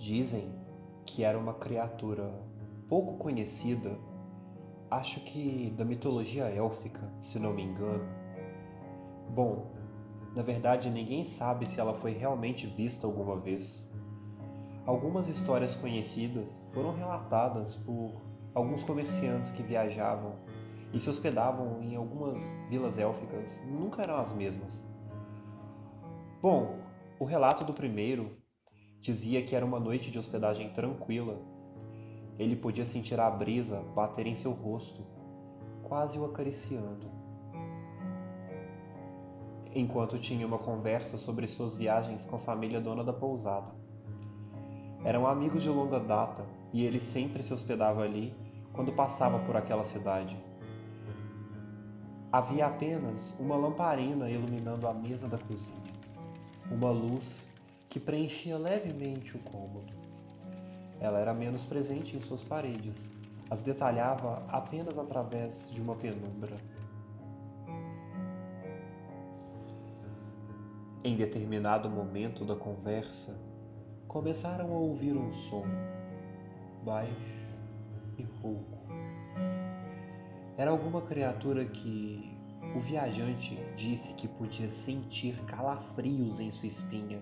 Dizem que era uma criatura pouco conhecida, acho que da mitologia élfica, se não me engano. Bom, na verdade ninguém sabe se ela foi realmente vista alguma vez. Algumas histórias conhecidas foram relatadas por alguns comerciantes que viajavam e se hospedavam em algumas vilas élficas, nunca eram as mesmas. Bom, o relato do primeiro dizia que era uma noite de hospedagem tranquila. Ele podia sentir a brisa bater em seu rosto, quase o acariciando. Enquanto tinha uma conversa sobre suas viagens com a família dona da pousada. Eram amigos de longa data e ele sempre se hospedava ali quando passava por aquela cidade. Havia apenas uma lamparina iluminando a mesa da cozinha, uma luz que preenchia levemente o cômodo. Ela era menos presente em suas paredes, as detalhava apenas através de uma penumbra. Em determinado momento da conversa, começaram a ouvir um som baixo e rouco. Era alguma criatura que o viajante disse que podia sentir calafrios em sua espinha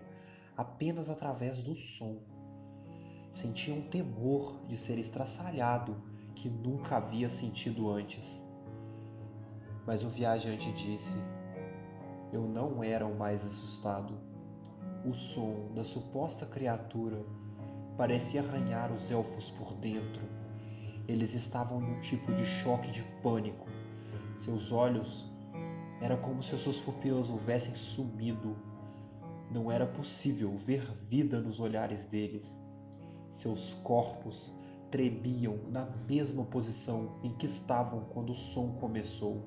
apenas através do som. Sentia um temor de ser estraçalhado que nunca havia sentido antes. Mas o viajante disse: Eu não era o mais assustado. O som da suposta criatura parecia arranhar os elfos por dentro eles estavam em um tipo de choque de pânico. Seus olhos era como se suas pupilas houvessem sumido. Não era possível ver vida nos olhares deles. Seus corpos tremiam na mesma posição em que estavam quando o som começou.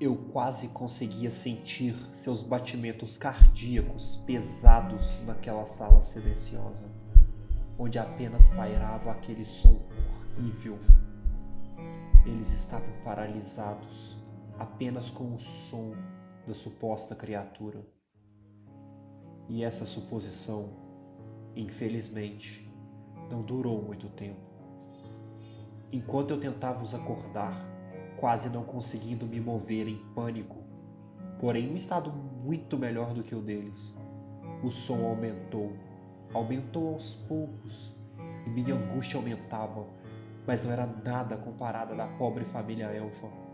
Eu quase conseguia sentir seus batimentos cardíacos pesados naquela sala silenciosa onde apenas pairava aquele som horrível. Eles estavam paralisados apenas com o som da suposta criatura. E essa suposição, infelizmente, não durou muito tempo. Enquanto eu tentava os acordar, quase não conseguindo me mover em pânico, porém um estado muito melhor do que o deles, o som aumentou aumentou aos poucos e minha angústia aumentava, mas não era nada comparada da pobre família elfa.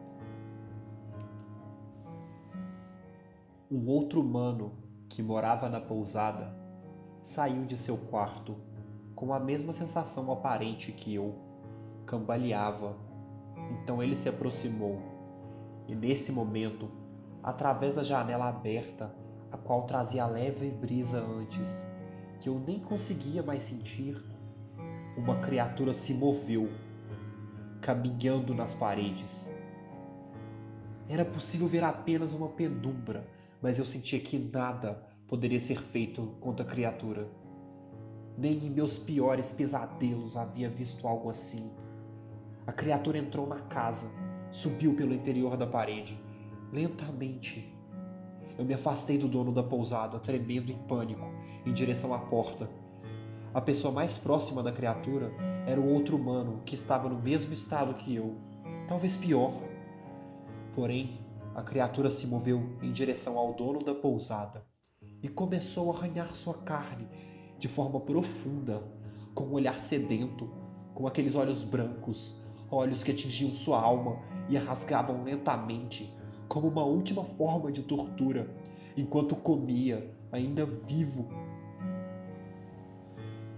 Um outro humano que morava na pousada saiu de seu quarto com a mesma sensação aparente que eu, cambaleava. Então ele se aproximou e nesse momento, através da janela aberta, a qual trazia leve brisa antes, que eu nem conseguia mais sentir, uma criatura se moveu, caminhando nas paredes. Era possível ver apenas uma penumbra, mas eu sentia que nada poderia ser feito contra a criatura. Nem em meus piores pesadelos havia visto algo assim. A criatura entrou na casa, subiu pelo interior da parede, lentamente. Eu me afastei do dono da pousada, tremendo em pânico em direção à porta. A pessoa mais próxima da criatura era o outro humano que estava no mesmo estado que eu, talvez pior. Porém, a criatura se moveu em direção ao dono da pousada e começou a arranhar sua carne de forma profunda, com um olhar sedento, com aqueles olhos brancos, olhos que atingiam sua alma e a rasgavam lentamente, como uma última forma de tortura, enquanto comia, ainda vivo,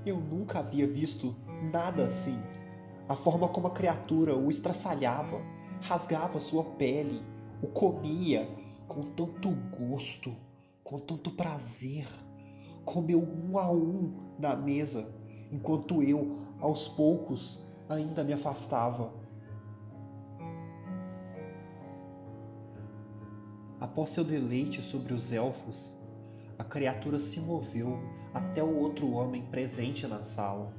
eu nunca havia visto nada assim. A forma como a criatura o estraçalhava, rasgava sua pele, o comia com tanto gosto, com tanto prazer. Comeu um a um na mesa, enquanto eu, aos poucos, ainda me afastava. Após seu deleite sobre os elfos, a criatura se moveu até o outro homem presente na sala.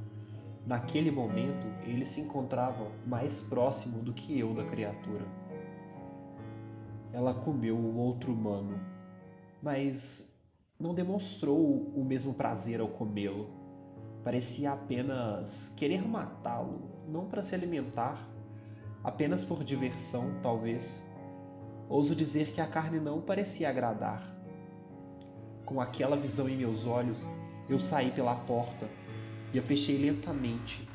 Naquele momento, ele se encontrava mais próximo do que eu da criatura. Ela comeu o outro humano, mas não demonstrou o mesmo prazer ao comê-lo. Parecia apenas querer matá-lo, não para se alimentar, apenas por diversão, talvez. Ouso dizer que a carne não parecia agradar. Com aquela visão em meus olhos, eu saí pela porta e a fechei lentamente.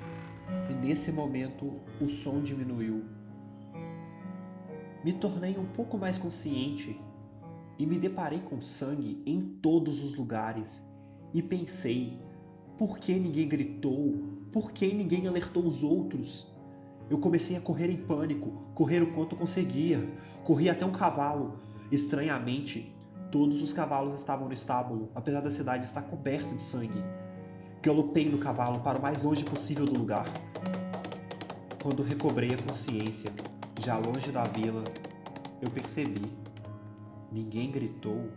E nesse momento o som diminuiu. Me tornei um pouco mais consciente e me deparei com sangue em todos os lugares e pensei por que ninguém gritou? Por que ninguém alertou os outros? Eu comecei a correr em pânico, correr o quanto conseguia. Corri até um cavalo. Estranhamente, todos os cavalos estavam no estábulo, apesar da cidade estar coberta de sangue. Galopei no cavalo para o mais longe possível do lugar. Quando recobrei a consciência, já longe da vila, eu percebi. Ninguém gritou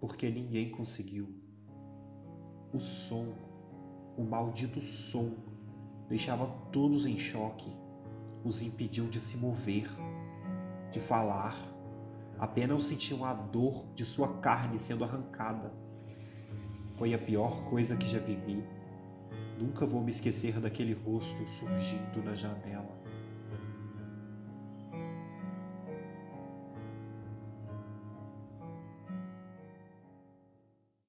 porque ninguém conseguiu. O som o maldito som deixava todos em choque, os impediu de se mover, de falar. Apenas sentiam a dor de sua carne sendo arrancada. Foi a pior coisa que já vivi. Nunca vou me esquecer daquele rosto surgindo na janela.